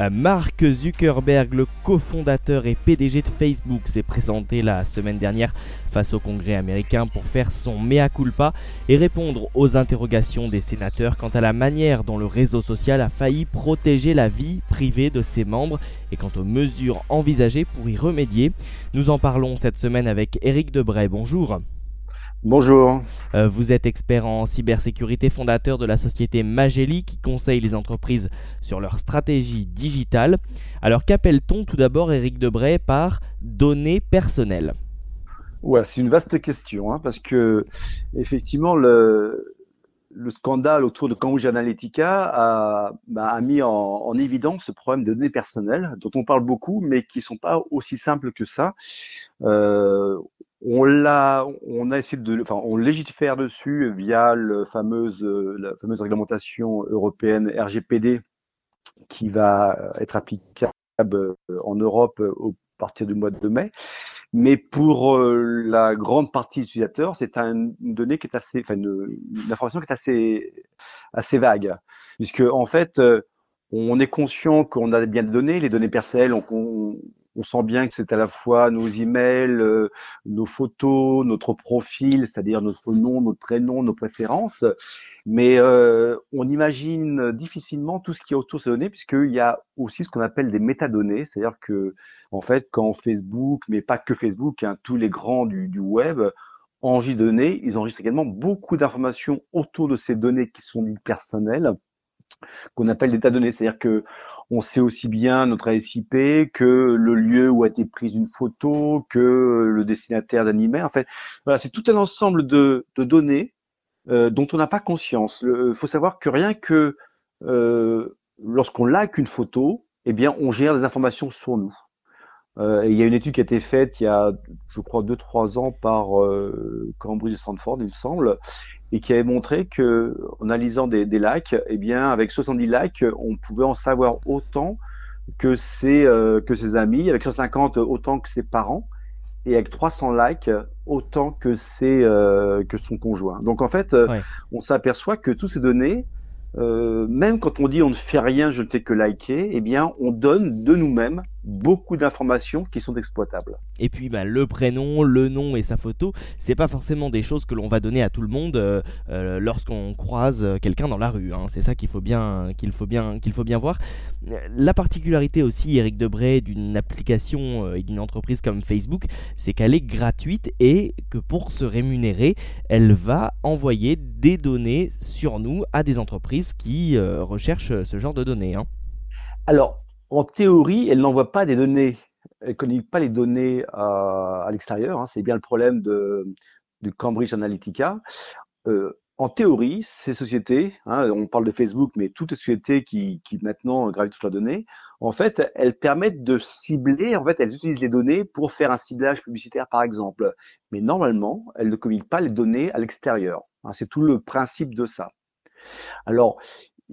Euh, Mark Zuckerberg, le cofondateur et PDG de Facebook, s'est présenté la semaine dernière face au Congrès américain pour faire son mea culpa et répondre aux interrogations des sénateurs quant à la manière dont le réseau social a failli protéger la vie privée de ses membres et quant aux mesures envisagées pour y remédier. Nous en parlons cette semaine avec Eric Debray. Bonjour. Bonjour. Euh, vous êtes expert en cybersécurité, fondateur de la société Mageli qui conseille les entreprises sur leur stratégie digitale. Alors qu'appelle-t-on tout d'abord, Eric Debray, par données personnelles Ouais, c'est une vaste question, hein, parce que effectivement, le, le scandale autour de Cambridge Analytica a, bah, a mis en, en, évidence ce problème de données personnelles dont on parle beaucoup, mais qui sont pas aussi simples que ça. Euh, on l'a, on a essayé de, enfin, on dessus via le fameuse, la fameuse réglementation européenne RGPD qui va être applicable en Europe au partir du mois de mai. Mais pour euh, la grande partie des utilisateurs, c'est une donnée qui est assez, enfin une, information qui est assez, assez vague, puisque en fait, euh, on est conscient qu'on a bien des données, les données personnelles, on, on, on sent bien que c'est à la fois nos emails, euh, nos photos, notre profil, c'est-à-dire notre nom, notre prénom, nos préférences. Mais euh, on imagine difficilement tout ce qui est autour de ces données, puisqu'il y a aussi ce qu'on appelle des métadonnées, c'est-à-dire que en fait, quand Facebook, mais pas que Facebook, hein, tous les grands du, du web enregistrent des données, ils enregistrent également beaucoup d'informations autour de ces données qui sont personnelles qu'on appelle des données, c'est-à-dire que on sait aussi bien notre SIP que le lieu où a été prise une photo, que le destinataire d'un email. En fait, voilà, c'est tout un ensemble de, de données euh, dont on n'a pas conscience. Il faut savoir que rien que euh, lorsqu'on like une photo, eh bien, on gère des informations sur nous. Euh, il y a une étude qui a été faite il y a, je crois, deux trois ans par euh, Cambridge et Stanford, il me semble, et qui avait montré que en analysant des, des likes, eh bien, avec 70 likes, on pouvait en savoir autant que ses euh, que ses amis, avec 150 autant que ses parents, et avec 300 likes autant que ses euh, que son conjoint. Donc en fait, ouais. on s'aperçoit que toutes ces données euh, même quand on dit on ne fait rien, je ne fais que liker, eh bien, on donne de nous-mêmes beaucoup d'informations qui sont exploitables. Et puis, bah, le prénom, le nom et sa photo, c'est pas forcément des choses que l'on va donner à tout le monde euh, euh, lorsqu'on croise quelqu'un dans la rue. Hein. C'est ça qu'il faut bien, qu'il faut bien, qu'il faut bien voir. La particularité aussi, Eric Debray, d'une application et d'une entreprise comme Facebook, c'est qu'elle est gratuite et que pour se rémunérer, elle va envoyer des données sur nous à des entreprises qui euh, recherchent ce genre de données. Hein. Alors, en théorie, elle n'envoie pas des données, elle ne communique pas les données à, l'extérieur. Hein. C'est bien le problème de, Cambridge Analytica. Euh, en théorie, ces sociétés, hein, on parle de Facebook, mais toutes les sociétés qui, maintenant gravitent toutes leurs données, en fait, elles permettent de cibler, en fait, elles utilisent les données pour faire un ciblage publicitaire, par exemple. Mais normalement, elles ne communiquent pas les données à l'extérieur. Hein, c'est tout le principe de ça. Alors,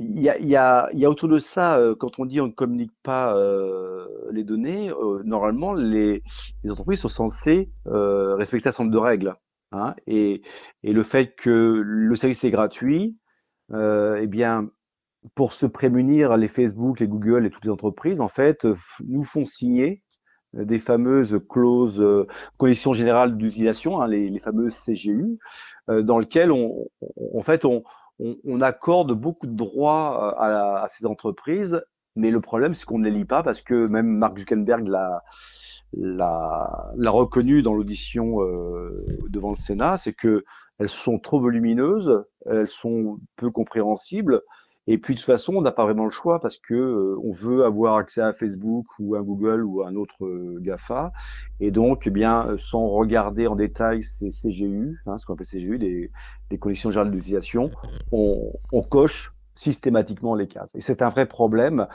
il y a, y, a, y a, autour de ça, euh, quand on dit on ne communique pas euh, les données, euh, normalement, les, les, entreprises sont censées euh, respecter un certain nombre de règles. Hein, et, et, le fait que le service est gratuit, eh bien, pour se prémunir, les Facebook, les Google et toutes les entreprises, en fait, nous font signer des fameuses clauses, conditions générales d'utilisation, hein, les, les, fameuses CGU, dans lesquelles on, on, en fait, on, on, on, accorde beaucoup de droits euh, à, ces entreprises, mais le problème, c'est qu'on ne les lit pas parce que même Mark Zuckerberg l'a l'a reconnu dans l'audition euh, devant le Sénat, c'est que elles sont trop volumineuses, elles sont peu compréhensibles, et puis de toute façon, on n'a pas vraiment le choix parce que euh, on veut avoir accès à Facebook ou à Google ou à un autre euh, Gafa, et donc, eh bien, sans regarder en détail ces CGU, hein, ce qu'on appelle CGU, des, conditions générales d'utilisation, on, coche systématiquement les cases. Et c'est un vrai problème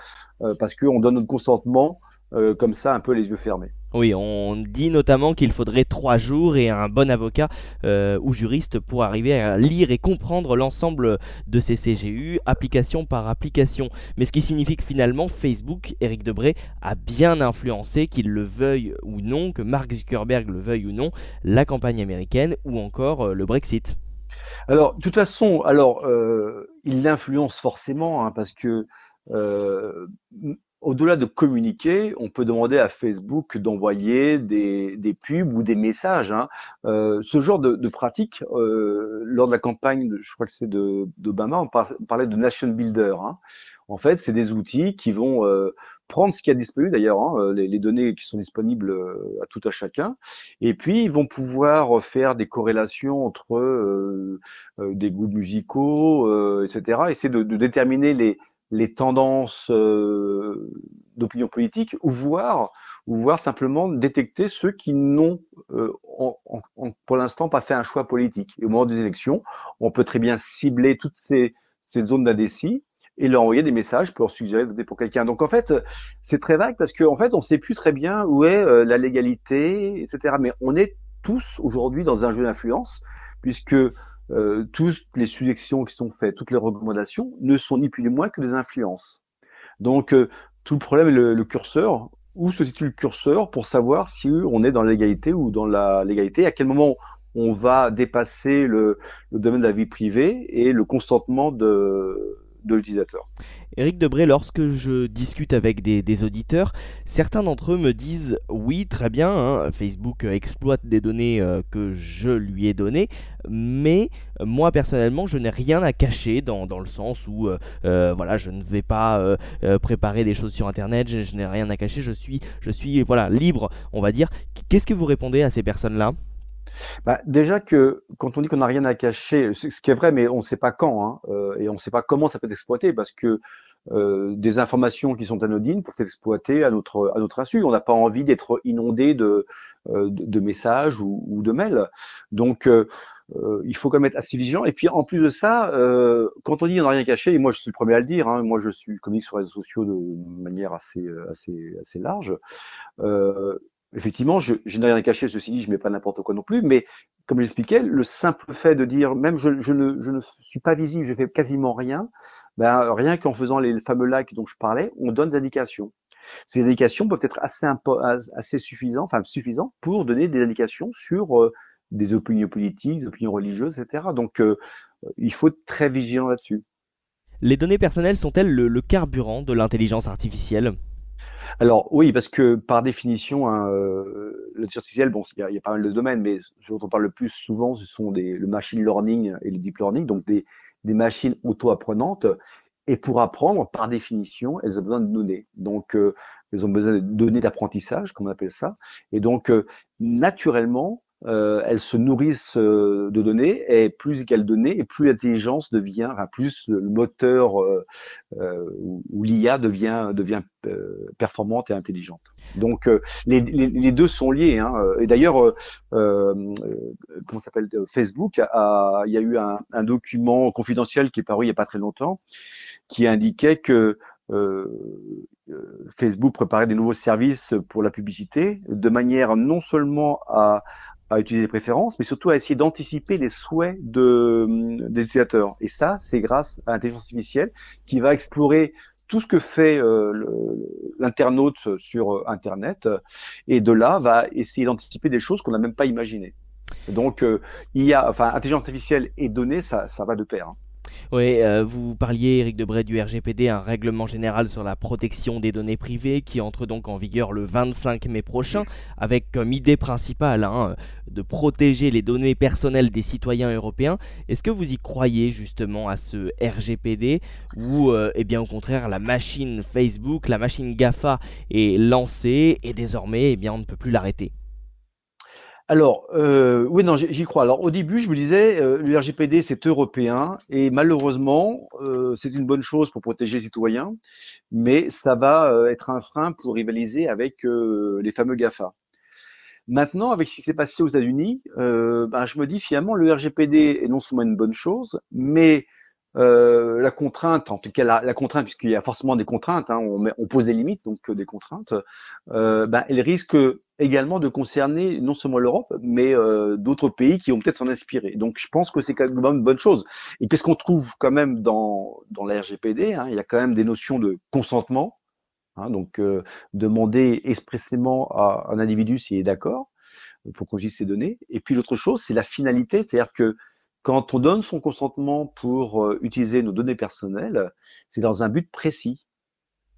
euh, parce qu'on donne notre consentement euh, comme ça, un peu les yeux fermés. Oui, on dit notamment qu'il faudrait trois jours et un bon avocat euh, ou juriste pour arriver à lire et comprendre l'ensemble de ces CGU, application par application. Mais ce qui signifie que finalement, Facebook, Eric Debré, a bien influencé, qu'il le veuille ou non, que Mark Zuckerberg le veuille ou non, la campagne américaine ou encore euh, le Brexit. Alors, de toute façon, alors, euh, il l'influence forcément, hein, parce que au-delà de communiquer, on peut demander à Facebook d'envoyer des, pubs ou des messages. Hein. Euh, ce genre de, pratique, euh, lors de la campagne, je crois que c'est d'Obama, on, parlait de nation builder. Hein. En fait, c'est des outils qui vont euh, prendre ce qu'il y a disponible d'ailleurs, hein, les, données qui sont disponibles à tout à chacun, et puis ils vont pouvoir faire des corrélations entre des goûts musicaux, etc. Essayer de déterminer les, les tendances euh, d'opinion politique ou voir ou voir simplement détecter ceux qui n'ont euh, pour l'instant pas fait un choix politique. Et au moment des élections, on peut très bien cibler toutes ces, ces zones d'indécis et leur envoyer des messages pour leur suggérer de voter pour quelqu'un. Donc en fait, c'est très vague parce qu'en en fait, on ne sait plus très bien où est euh, la légalité, etc. Mais on est tous aujourd'hui dans un jeu d'influence puisque euh, toutes les suggestions qui sont faites, toutes les recommandations ne sont ni plus ni moins que des influences. Donc euh, tout le problème est le, curseur. Où se situe le curseur pour savoir si on est dans légalité ou dans la légalité? À quel moment on va dépasser le, le domaine de la vie privée et le consentement de, de l'utilisateur? Eric Debré, lorsque je discute avec des, auditeurs, certains d'entre eux me disent oui, très bien, hein, Facebook exploite des données euh, que je lui ai données, mais moi personnellement, je n'ai rien à cacher dans, le sens où euh, euh, voilà, je ne vais pas préparer des choses sur Internet, je, n'ai rien à cacher, je suis, je suis libre, on va dire. Qu'est-ce que vous répondez à ces personnes-là? Bah, déjà que quand on dit qu'on n'a rien à cacher, ce qui est vrai, mais on ne sait pas quand, hein, euh, et on ne sait pas comment ça peut être exploité, parce que euh, des informations qui sont anodines peuvent être exploitées à notre à notre insu. On n'a pas envie d'être inondé de, euh, de, messages ou, de mails. Donc euh, euh, il faut quand même être assez vigilant. Et puis en plus de ça, euh, quand on dit on n'a rien caché, et moi je suis le premier à le dire, hein, moi je suis communique sur les réseaux sociaux de manière assez assez assez large. Euh, effectivement, je, je n'ai rien caché, ceci dit, je mets pas n'importe quoi non plus, mais comme j'expliquais, le simple fait de dire, même je, je, ne, je ne suis pas visible, je fais quasiment rien, ben, rien qu'en faisant les fameux likes dont je parlais, on donne des indications. Ces indications peuvent être assez, assez suffisantes, enfin suffisantes pour donner des indications sur euh, des opinions politiques, des opinions religieuses, etc. Donc, euh, il faut être très vigilant là-dessus. Les données personnelles sont-elles le carburant de l'intelligence artificielle? Alors oui, parce que par définition, hein, euh, l'intelligence artificielle, bon, il y, a, pas mal de domaines, mais ce dont on parle le plus souvent, ce sont des, le machine learning et le deep learning, donc des, des machines auto-apprenantes. Et pour apprendre, par définition, elles ont besoin de données. Donc, euh, elles ont besoin de données d'apprentissage, comme on appelle ça. Et donc, euh, naturellement, euh, elles se nourrissent euh, de données et plus il y et plus l'intelligence devient, enfin, plus le moteur euh, euh ou, l'IA devient devient performante et intelligente. Donc les, les, les, deux sont liés. Hein. Et d'ailleurs, comment s'appelle Facebook il y a eu un, un, document confidentiel qui est paru il y a pas très longtemps qui indiquait que euh, Facebook préparait des nouveaux services pour la publicité de manière non seulement à, à utiliser les préférences, mais surtout à essayer d'anticiper les souhaits de, des utilisateurs. Et ça, c'est grâce à l'intelligence artificielle qui va explorer tout ce que fait euh, l'internaute sur euh, Internet, et de là va essayer d'anticiper des choses qu'on n'a même pas imaginées. Donc, euh, il y a, enfin, intelligence artificielle et données, ça, ça va de pair. Hein. Oui, euh, vous parliez, Eric Debray, du RGPD, un règlement général sur la protection des données privées qui entre donc en vigueur le 25 mai prochain, avec comme idée principale hein, de protéger les données personnelles des citoyens européens. Est-ce que vous y croyez justement à ce RGPD ou, euh, eh bien, au contraire, la machine Facebook, la machine GAFA est lancée et désormais, eh bien, on ne peut plus l'arrêter? Alors, euh, oui, non, j'y crois. Alors, au début, je me disais, euh, le RGPD, c'est européen, et malheureusement, euh, c'est une bonne chose pour protéger les citoyens, mais ça va euh, être un frein pour rivaliser avec les fameux GAFA. Maintenant, avec ce qui s'est passé aux États-Unis, ben, je me dis finalement, le RGPD est non seulement une bonne chose, mais la contrainte, en tout cas la, contrainte, puisqu'il y a forcément des contraintes, hein, on, on, pose des limites, donc des contraintes, ben, elle risque également de concerner non seulement l'Europe, mais euh, d'autres pays qui vont peut-être s'en inspirer. Donc je pense que c'est quand même une bonne chose. Et qu'est-ce qu'on trouve quand même dans, dans la RGPD hein, Il y a quand même des notions de consentement, hein, donc demander expressément à un individu s'il est d'accord pour qu'on utilise ces données. Et puis l'autre chose, c'est la finalité, c'est-à-dire que quand on donne son consentement pour euh, utiliser nos données personnelles, c'est dans un but précis.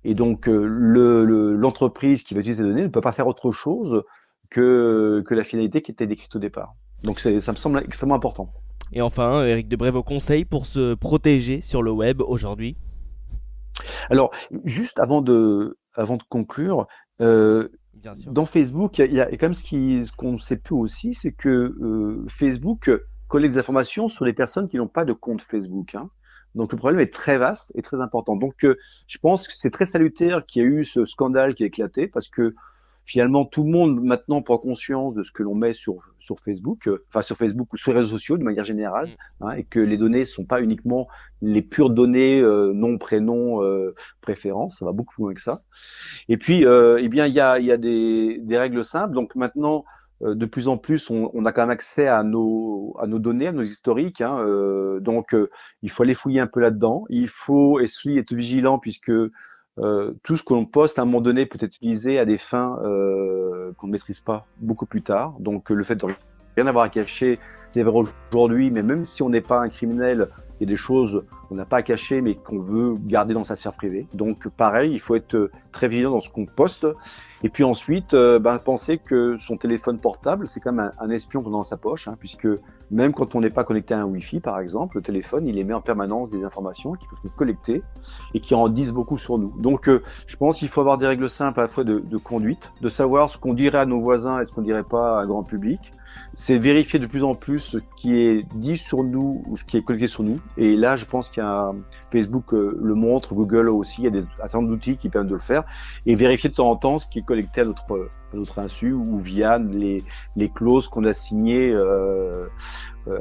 Et donc l'entreprise qui va utiliser ces données ne peut pas faire autre chose que, que la finalité qui était décrite au départ. Donc ça me semble extrêmement important. Et enfin, Eric Debray, vos conseils pour se protéger sur le web aujourd'hui? Alors, juste avant de, avant de conclure, euh, dans Facebook, il y, a quand même ce qu'on ne sait plus aussi, c'est que euh, Facebook collecte des informations sur les personnes qui n'ont pas de compte Facebook. Hein. Donc le problème est très vaste et très important. Donc euh, je pense que c'est très salutaire qu'il y ait eu ce scandale qui a éclaté parce que finalement tout le monde maintenant prend conscience de ce que l'on met sur sur Facebook, euh, enfin sur Facebook ou sur les réseaux sociaux de manière générale, mm. hein, et que les données sont pas uniquement les pures données euh, nom, prénom, euh, préférence, ça va beaucoup plus loin que ça. Et puis, euh, eh bien, il y a, y a des, des, règles simples. Donc maintenant, de plus en plus, on, on, a quand même accès à nos, à nos données, à nos historiques. Hein, donc, il faut aller fouiller un peu là-dedans. Il faut essayer être vigilant puisque euh, tout ce que l'on poste à un moment donné peut être utilisé à des fins euh, qu'on ne maîtrise pas beaucoup plus tard. Donc le fait de rien avoir à cacher, c'est vrai aujourd'hui, mais même si on n'est pas un criminel, il y a des choses qu'on n'a pas à cacher mais qu'on veut garder dans sa sphère privée. Donc pareil, il faut être très vigilant dans ce qu'on poste. Et puis ensuite, euh, ben, penser que son téléphone portable, c'est quand même un, espion qu'on a dans sa poche, hein, puisque même quand on n'est pas connecté à un Wi-Fi, par exemple, le téléphone, il émet en permanence des informations qui peuvent être collectées et qui en disent beaucoup sur nous. Donc euh, je pense qu'il faut avoir des règles simples à la fois de, de conduite, de savoir ce qu'on dirait à nos voisins et ce qu'on dirait pas à un grand public, c'est vérifier de plus en plus ce qui est dit sur nous ou ce qui est collecté sur nous. Et là, je pense qu'il y a Facebook euh, le montre, Google aussi, il y a des, un certain d'outils qui permettent de le faire. Et vérifier de temps en temps ce qui est collecté à notre, insu ou via les, clauses qu'on a signées euh, euh,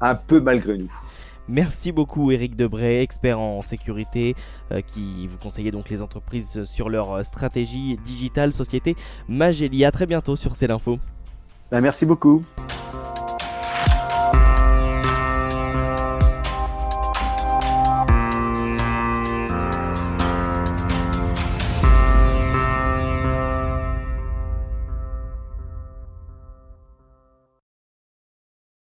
un, peu malgré nous. Merci beaucoup Eric Debray, expert en sécurité, qui vous conseillait donc les entreprises sur leur stratégie digitale société Magelli. À très bientôt sur C'est l'info. Ben, merci beaucoup.